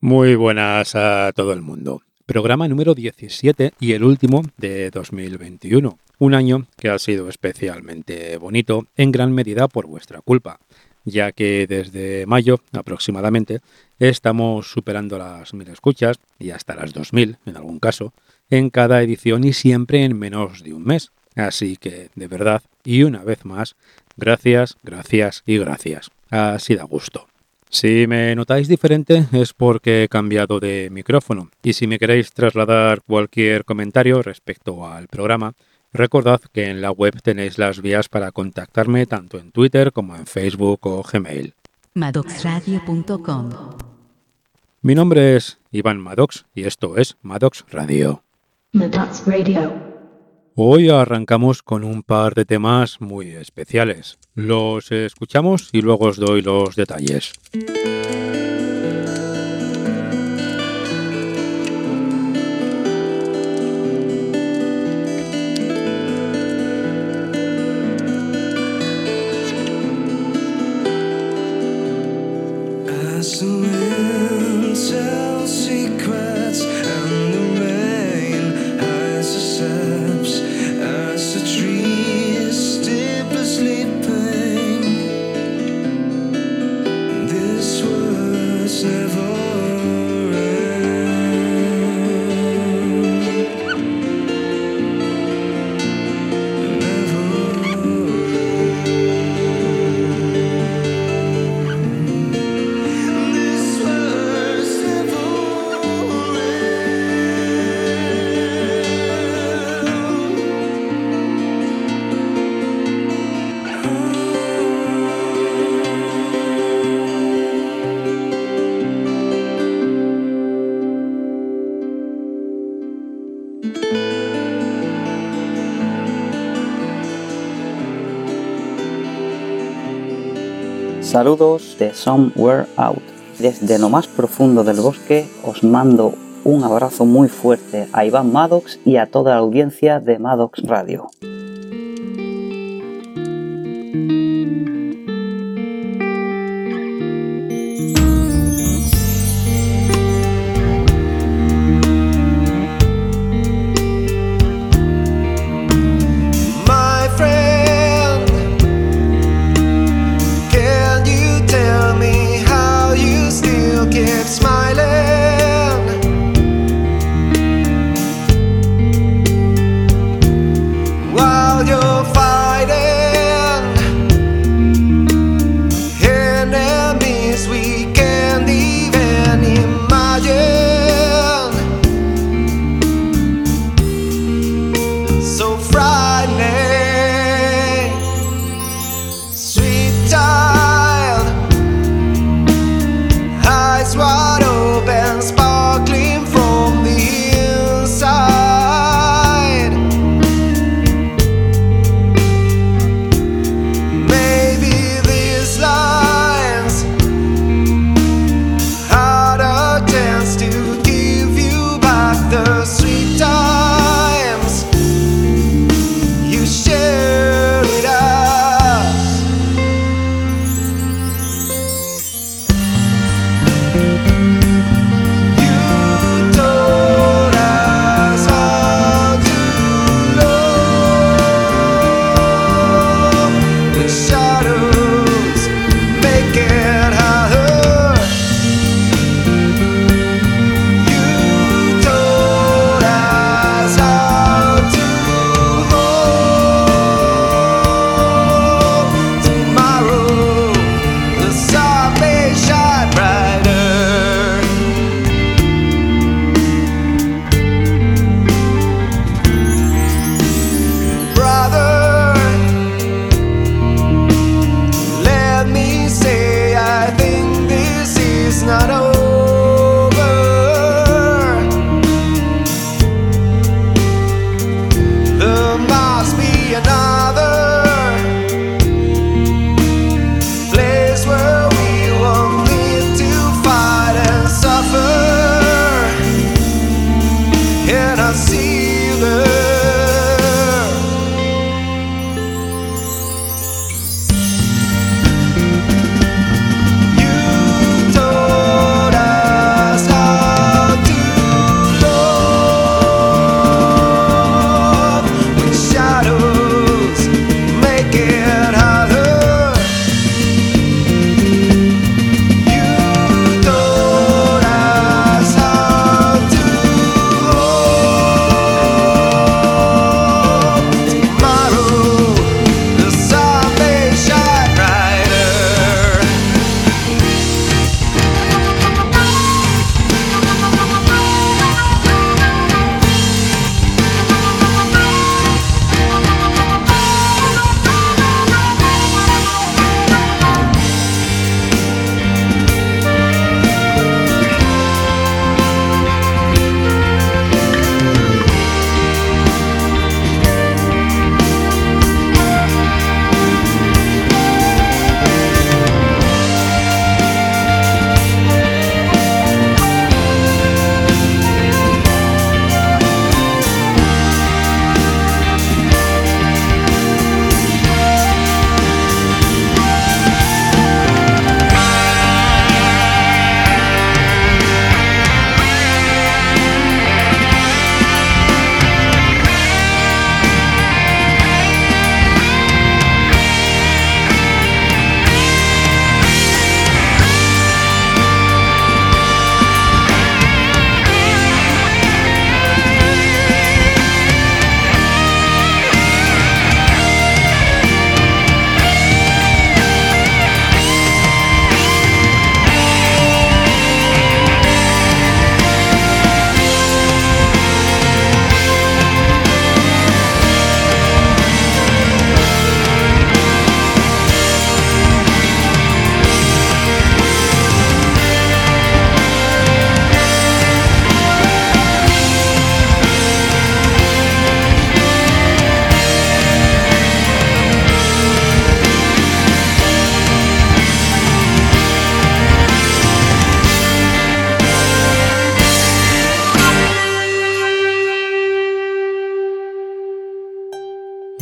Muy buenas a todo el mundo. Programa número 17 y el último de 2021. Un año que ha sido especialmente bonito, en gran medida por vuestra culpa, ya que desde mayo aproximadamente estamos superando las mil escuchas y hasta las 2000 en algún caso en cada edición y siempre en menos de un mes. Así que, de verdad, y una vez más, gracias, gracias y gracias. Así da gusto. Si me notáis diferente es porque he cambiado de micrófono y si me queréis trasladar cualquier comentario respecto al programa, recordad que en la web tenéis las vías para contactarme tanto en Twitter como en Facebook o Gmail. Madoxradio.com Mi nombre es Iván Maddox y esto es Maddox Radio. Maddox Radio. Hoy arrancamos con un par de temas muy especiales. Los escuchamos y luego os doy los detalles. Saludos de Somewhere Out. Desde lo más profundo del bosque os mando un abrazo muy fuerte a Iván Maddox y a toda la audiencia de Maddox Radio.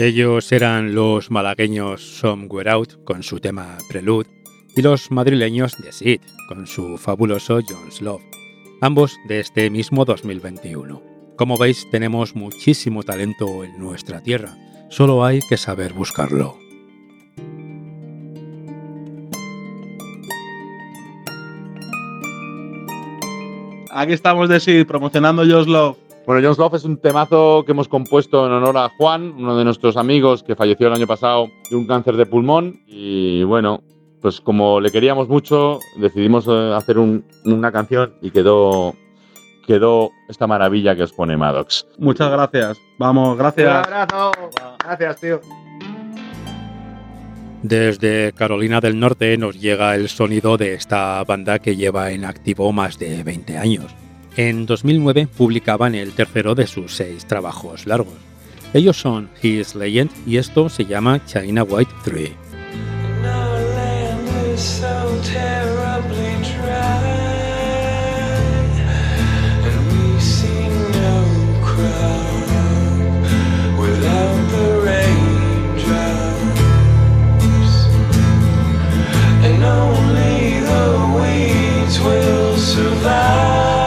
Ellos eran los malagueños Somewhere Out con su tema Prelude y los madrileños The Seed con su fabuloso Jones Love, ambos de este mismo 2021. Como veis, tenemos muchísimo talento en nuestra tierra, solo hay que saber buscarlo. Aquí estamos de Sid promocionando Just Love. Bueno, Jones Love es un temazo que hemos compuesto en honor a Juan, uno de nuestros amigos que falleció el año pasado de un cáncer de pulmón. Y bueno, pues como le queríamos mucho, decidimos eh, hacer un- una canción y quedó, quedó esta maravilla que os pone Maddox. Muchas gracias. Vamos, gracias. abrazo. Gracias, tío. Desde Carolina del Norte nos llega el sonido de esta banda que lleva en activo más de 20 años. En 2009 publicaban el tercero de sus seis trabajos largos. Ellos son His Legend y esto se llama China White 3. Our land is so terribly dry, and we see no crop without the raindrops, and only the weeds will survive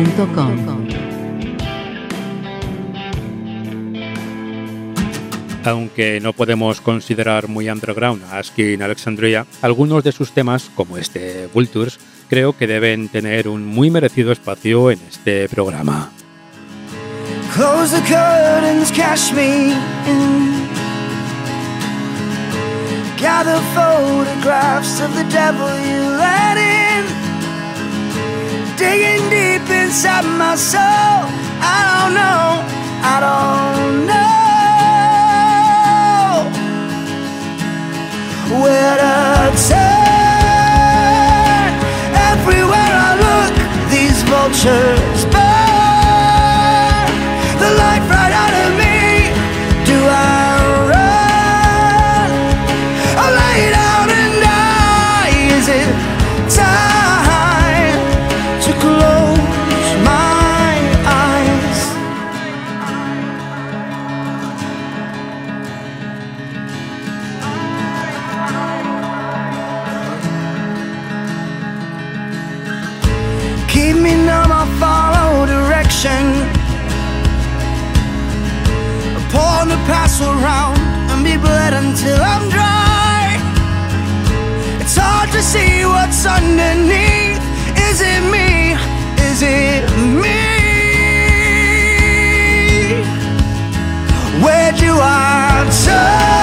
Madoxradio.com. Aunque no podemos considerar muy underground a Askin Alexandria, algunos de sus temas, como este Vultures, creo que deben tener un muy merecido espacio en este programa. Close the curtains, cash me in. Gather photographs of the devil you let in. Digging deep inside my soul. I don't know, I don't know where to turn. Everywhere I look, these vultures burn the life right until I'm dry. It's hard to see what's underneath. Is it me? Is it me? Where do I turn?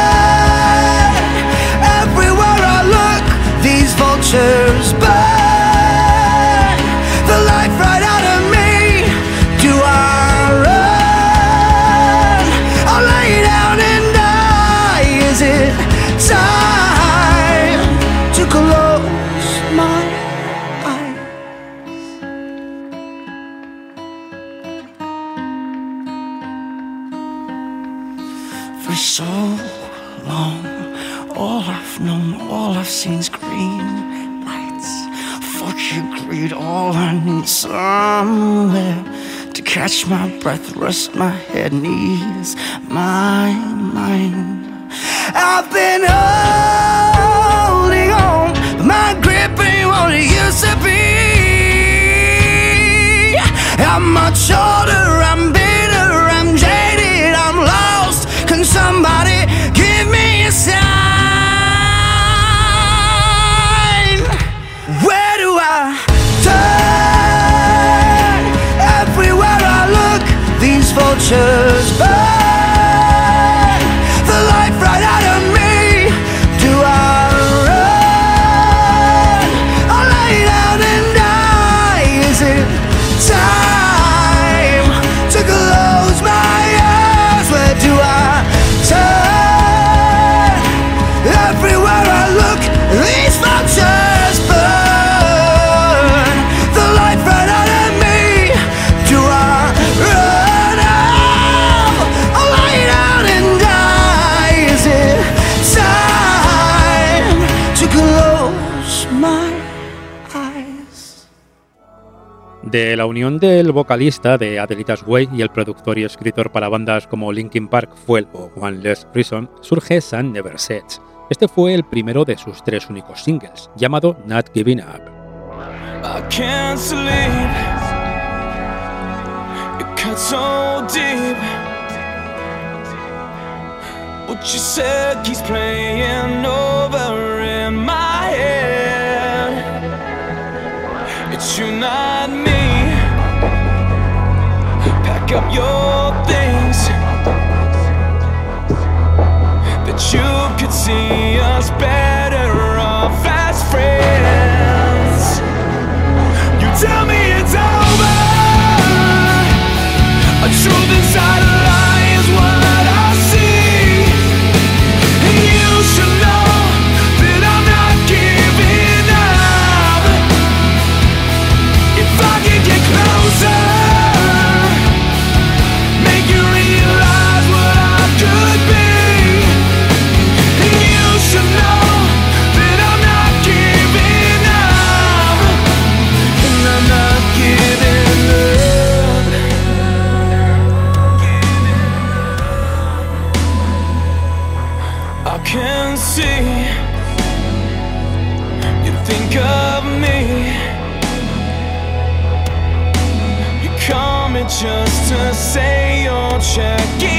For so long, all I've known, all I've seen is green lights. Fuck you, greed, all I need somewhere to catch my breath, rest my head, knees, my mind. I've been holding on, but my grip ain't what it used to be. Unión del vocalista de Adelita's Way y el productor y escritor para bandas como Linkin Park, Fuel o One Less Reason, surge Sun Never Sets. Este fue el primero de sus tres únicos singles, llamado Not Giving Up. I can't said keeps playing over in my head. Pack up your things. That you could see us better off as friends. You tell me it's over. A truth inside say you're checking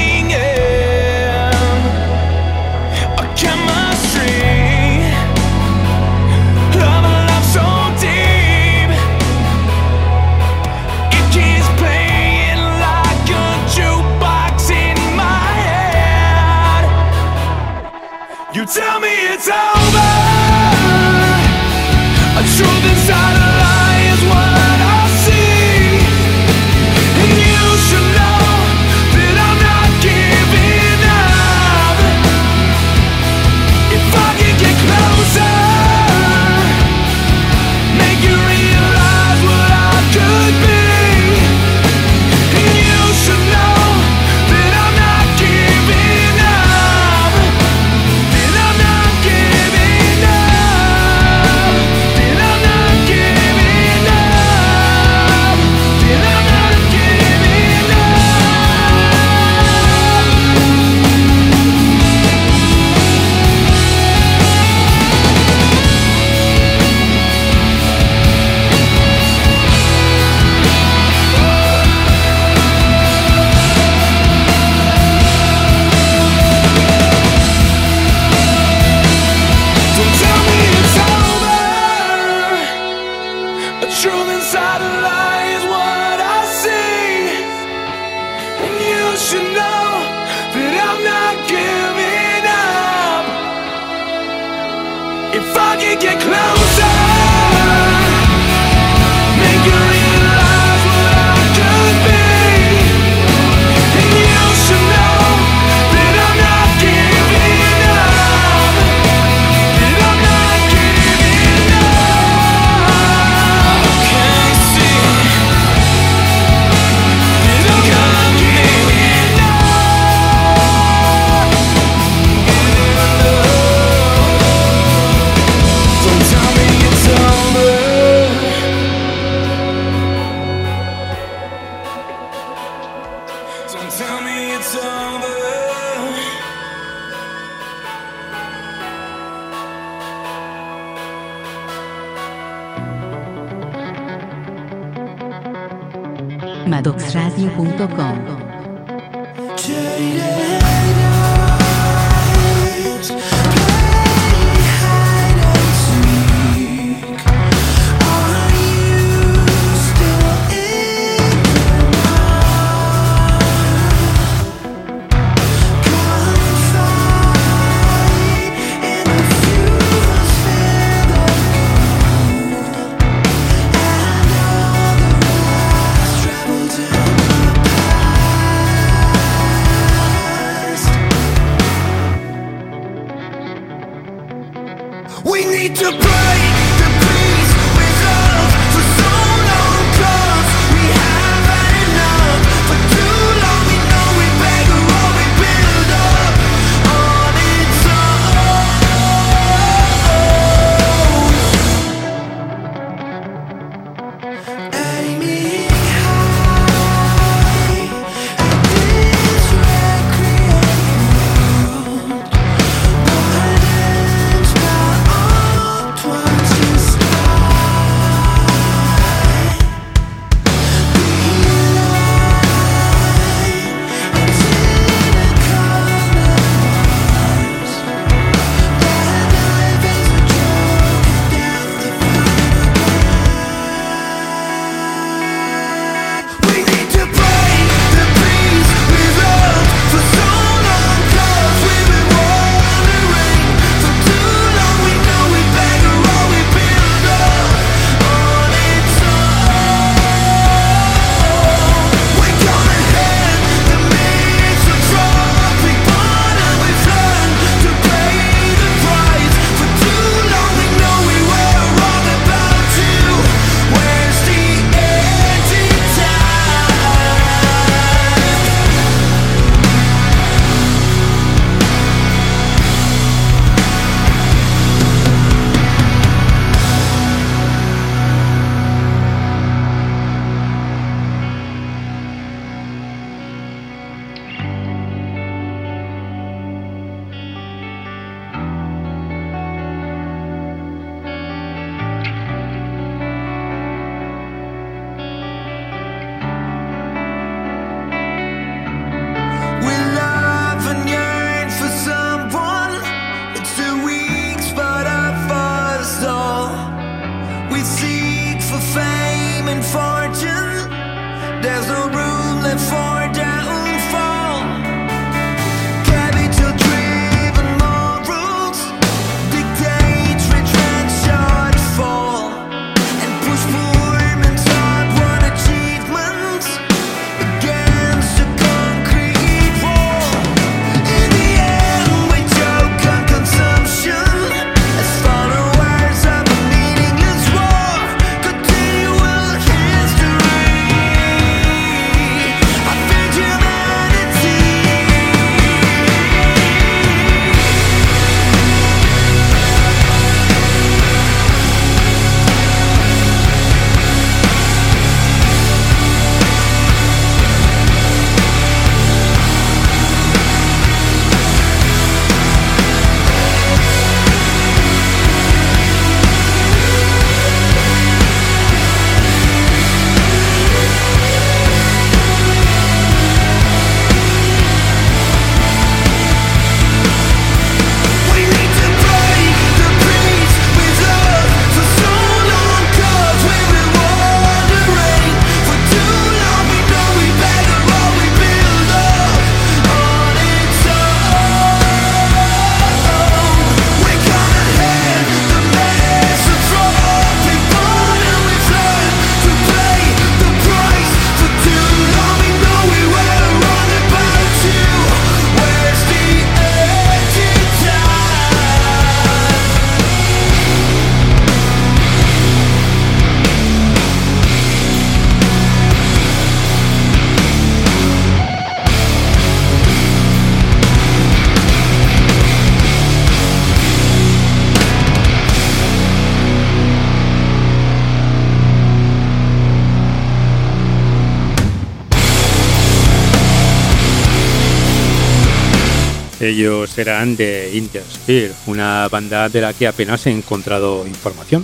Ellos eran de Intersphere, una banda de la que apenas he encontrado información.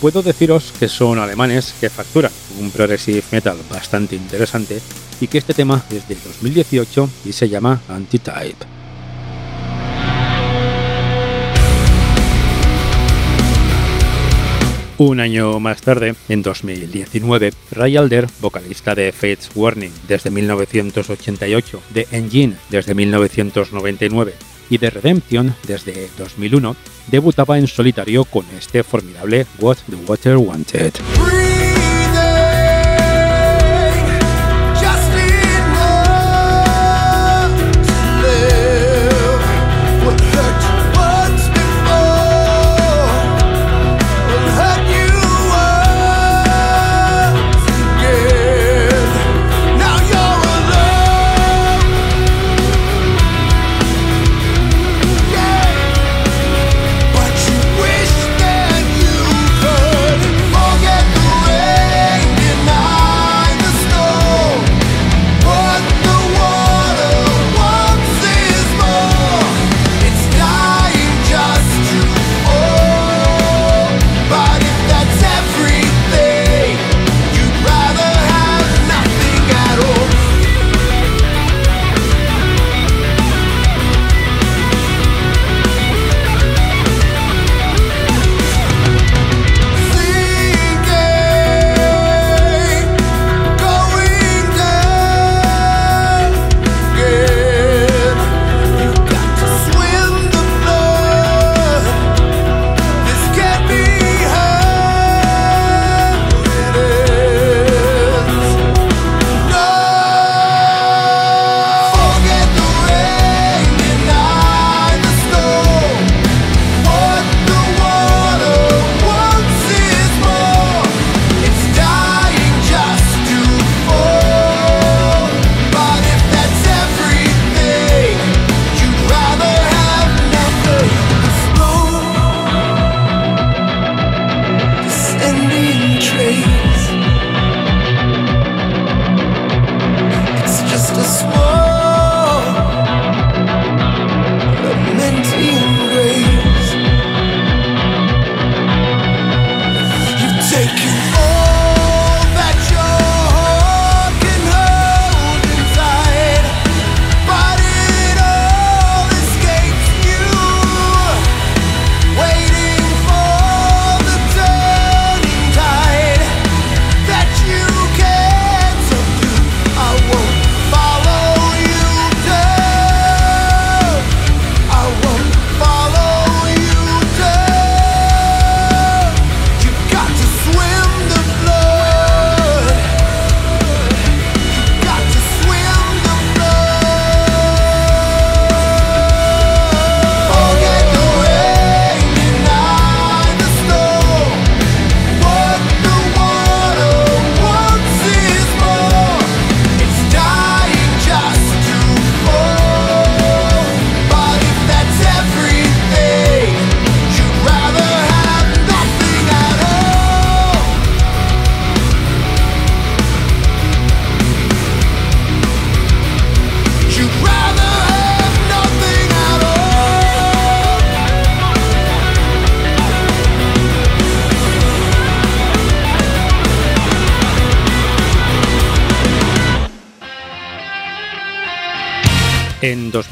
Puedo deciros que son alemanes que facturan un progressive metal bastante interesante y que este tema es de 2018 y se llama Antitype. Un año más tarde, en 2019, Ray Alder, vocalista de Fates Warning desde 1988, de Engine desde 1999 y de Redemption desde 2001, debutaba en solitario con este formidable What the Water Wanted.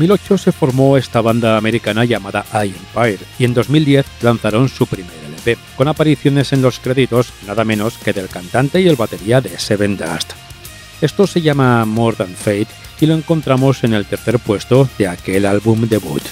2008 se formó esta banda americana llamada I Empire y en 2010 lanzaron su primer LP, con apariciones en los créditos nada menos que del cantante y el batería de Seven Dust. Esto se llama More Than Fate y lo encontramos en el tercer puesto de aquel álbum debut.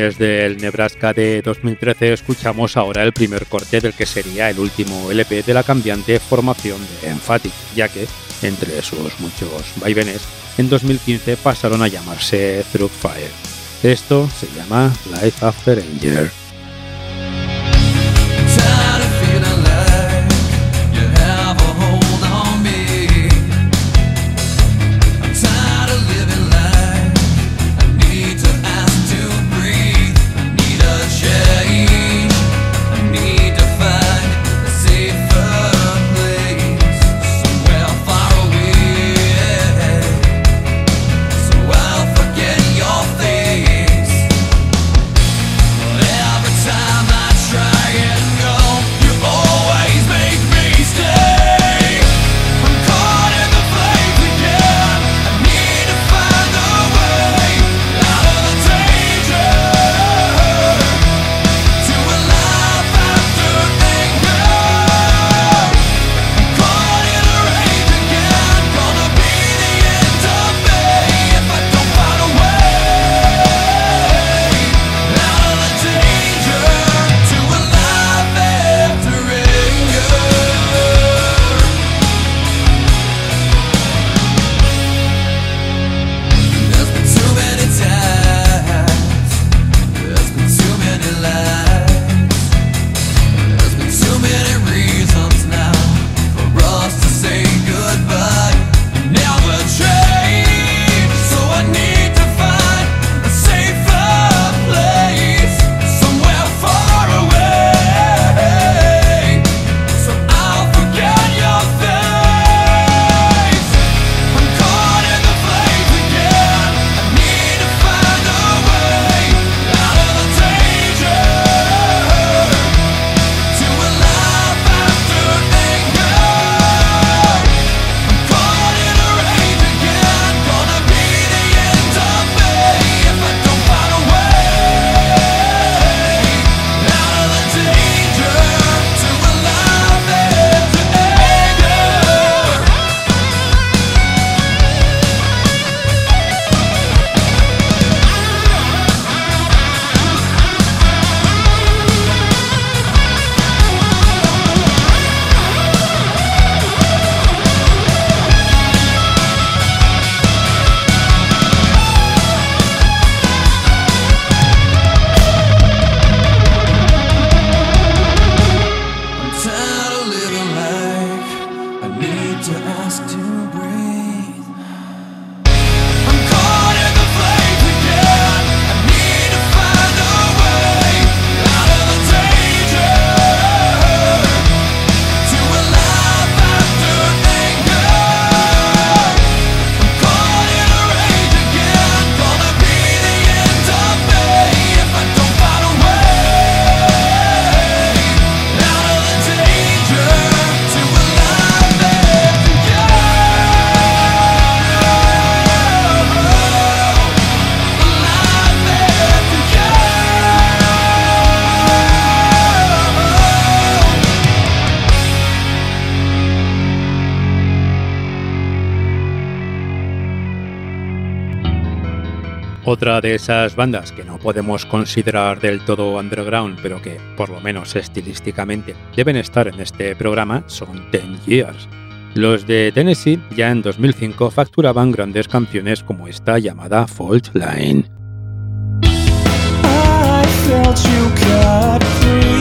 desde el Nebraska de 2013 escuchamos ahora el primer corte del que sería el último LP de la cambiante formación de Emphatic, ya que, entre sus muchos vaivenes, en 2015 pasaron a llamarse Through Fire. Esto se llama Life After Anger. Otra de esas bandas que no podemos considerar del todo underground, pero que, por lo menos estilísticamente, deben estar en este programa son Ten Years. Los de Tennessee ya en 2005 facturaban grandes canciones como esta llamada Fault Line. I felt you free,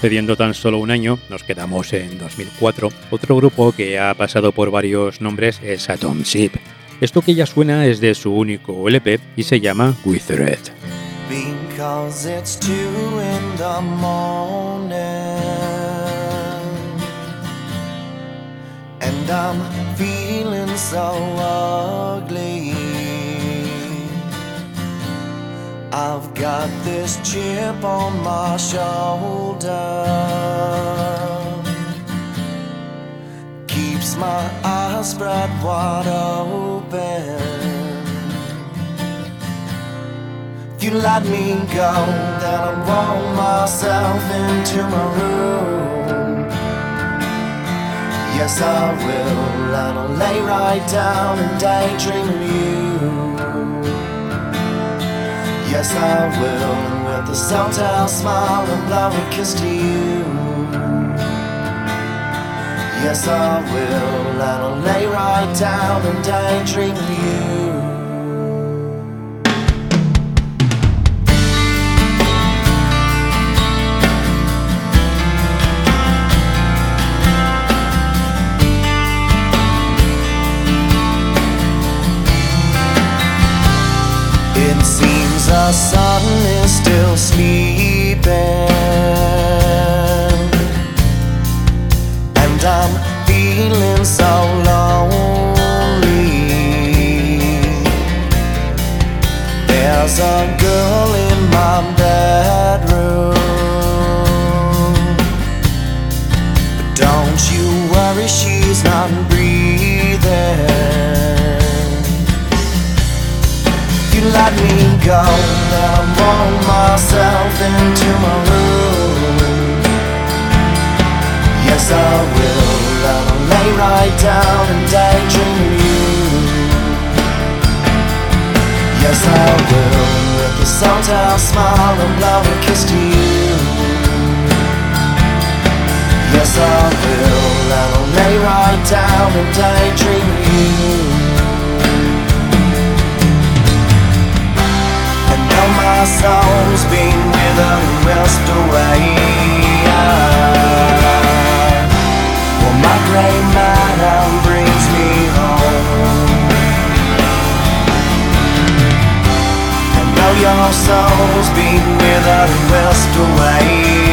Y retrocediendo tan solo un año, nos quedamos en 2004. Otro grupo que ha pasado por varios nombres es Atom Ship. Esto que ya suena es de su único LP y se llama With Red. And I'm feeling so ugly I've got this chip on my shoulder Keeps my eyes spread wide open If you let me go, then I'll roll myself into my room. Yes, I will, and I'll lay right down and daydream of you. Yes, I will, with a sometime smile and blow a kiss to you. Yes, I will, and I'll lay right down and daydream of you. The sun is still sleeping, and I'm feeling so lonely. There's a girl in my bedroom, but don't you worry, she's not breathing. You let me go, then I'll roll myself into my room. Yes, I will, I'll lay right down and daydream of you. Yes, I will, with a sometime smile and blow a kiss to you. Yes, I will, I'll lay right down and daydream of you. Now my soul's been withered and whisked away. Well, my brings me home. And your soul's been withered and whisked away.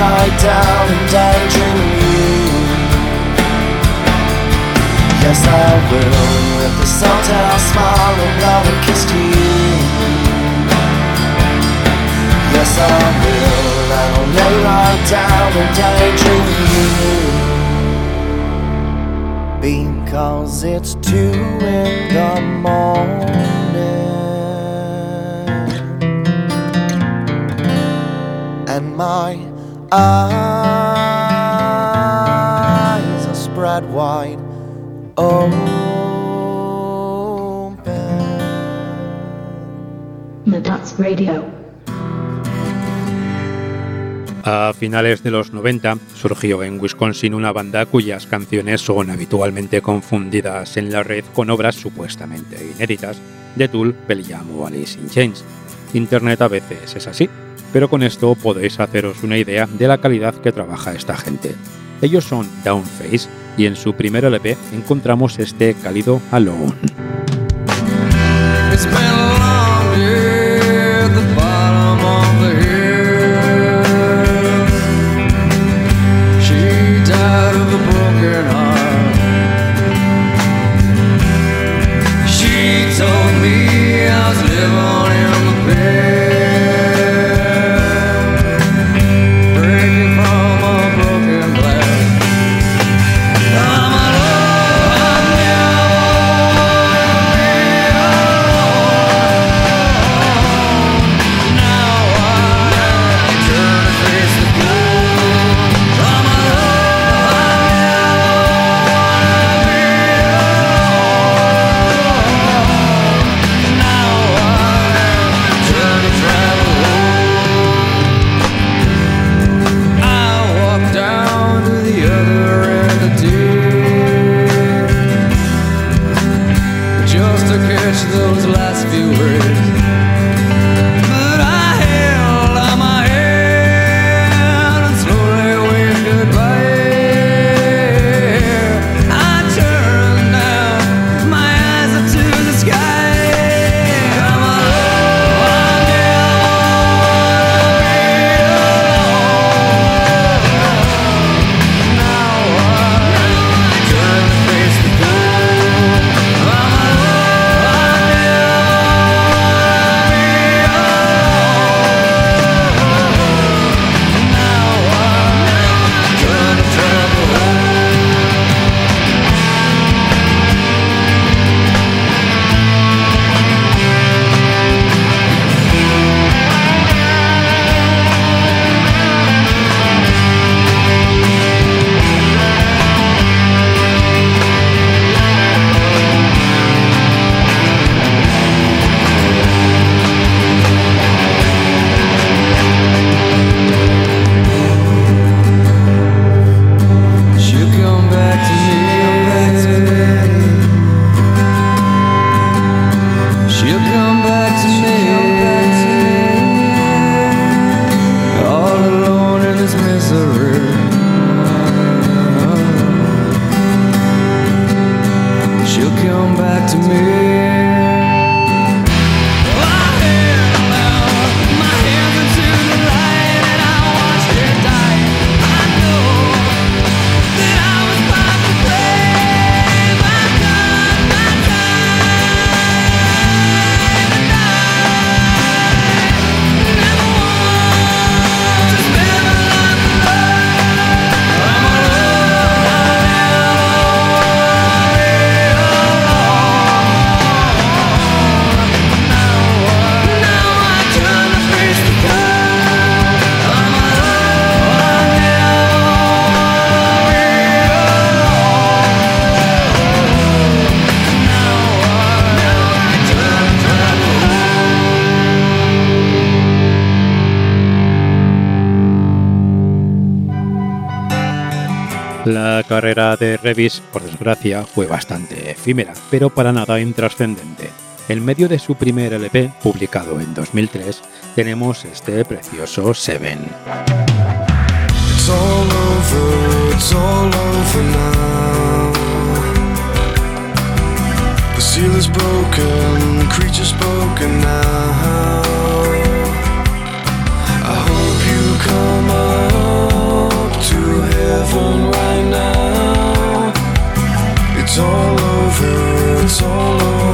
I'll down and daydream of you. Yes, I will. With the sometime smile and blow a kiss to you. Yes, I will. And I'll lay right down and daydream of you. Because it's two in the morning eyes are spread wide open Medats Radio. A finales de los 90 surgió en Wisconsin una banda cuyas canciones son habitualmente confundidas en la red con obras supuestamente inéditas de Tool, Pearl Jam o Alice in Chains. Internet a veces es así, pero con esto podéis haceros una idea de la calidad que trabaja esta gente. Ellos son Downface y en su primer LP encontramos este cálido Alone. Revis, por desgracia, fue bastante efímera, pero para nada intrascendente. En medio de su primer LP, publicado en 2003, tenemos este precioso Seven. The seal is broken, creature's broken now. I hope you come up to heaven. It's all over, it's all over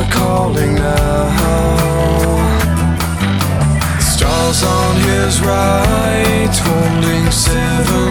are calling now. Stars on his right, holding seven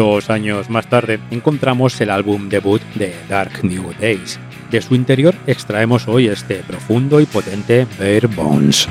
Dos años más tarde encontramos el álbum debut de Dark New Days. De su interior extraemos hoy este profundo y potente Bare Bones.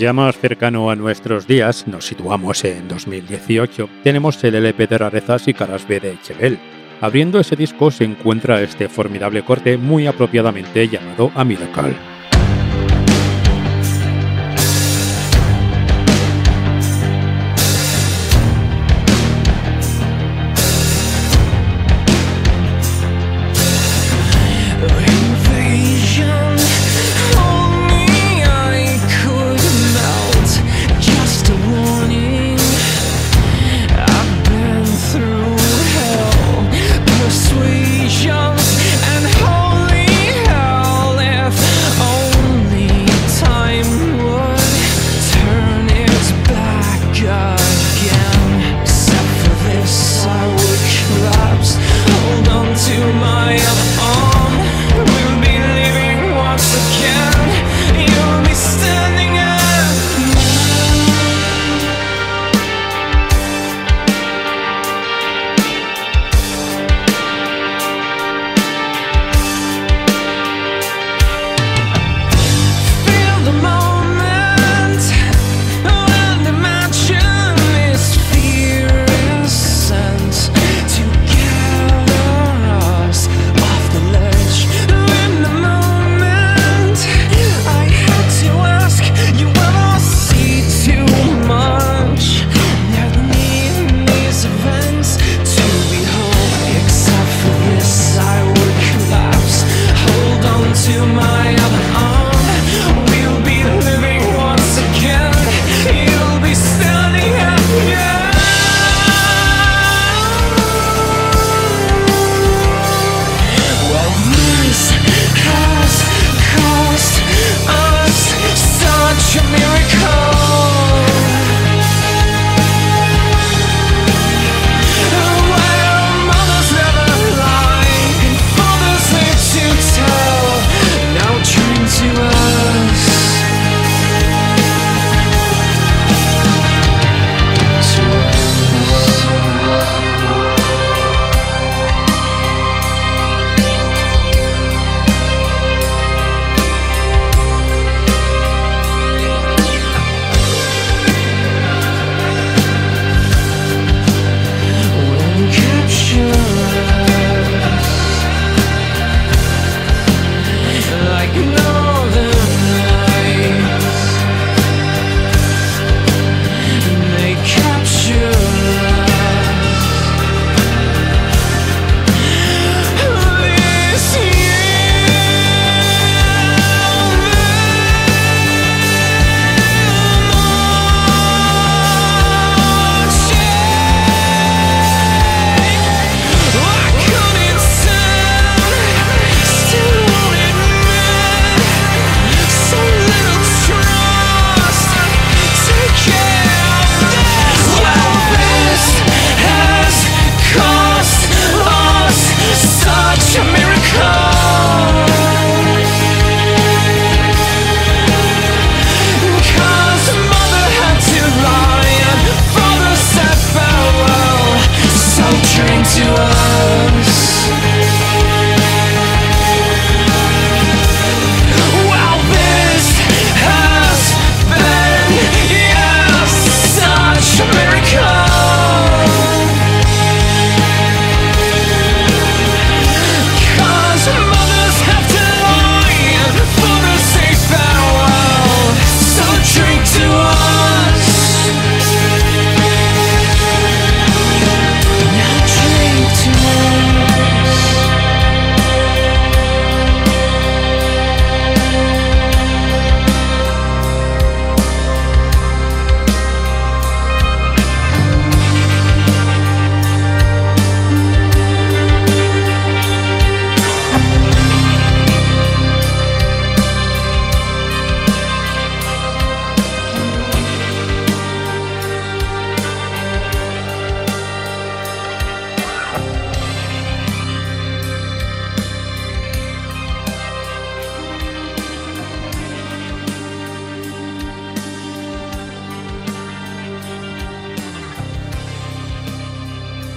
Ya más cercano a nuestros días, nos situamos en 2018, tenemos el LP de rarezas y caras B de Chebel. Abriendo ese disco se encuentra este formidable corte muy apropiadamente llamado A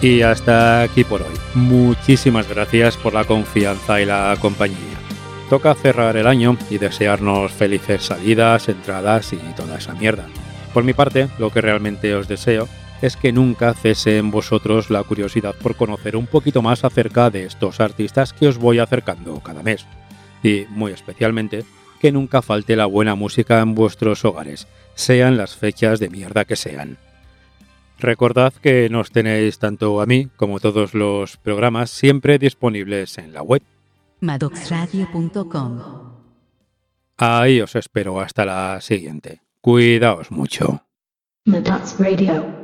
Y hasta aquí por hoy. Muchísimas gracias por la confianza y la compañía. Toca cerrar el año y desearnos felices salidas, entradas y toda esa mierda. Por mi parte, lo que realmente os deseo es que nunca cese en vosotros la curiosidad por conocer un poquito más acerca de estos artistas que os voy acercando cada mes. Y, muy especialmente, que nunca falte la buena música en vuestros hogares, sean las fechas de mierda que sean. Recordad que nos tenéis tanto a mí como todos los programas siempre disponibles en la web. madoxradio.com. Ahí os espero hasta la siguiente. Cuidaos mucho. Maddox Radio.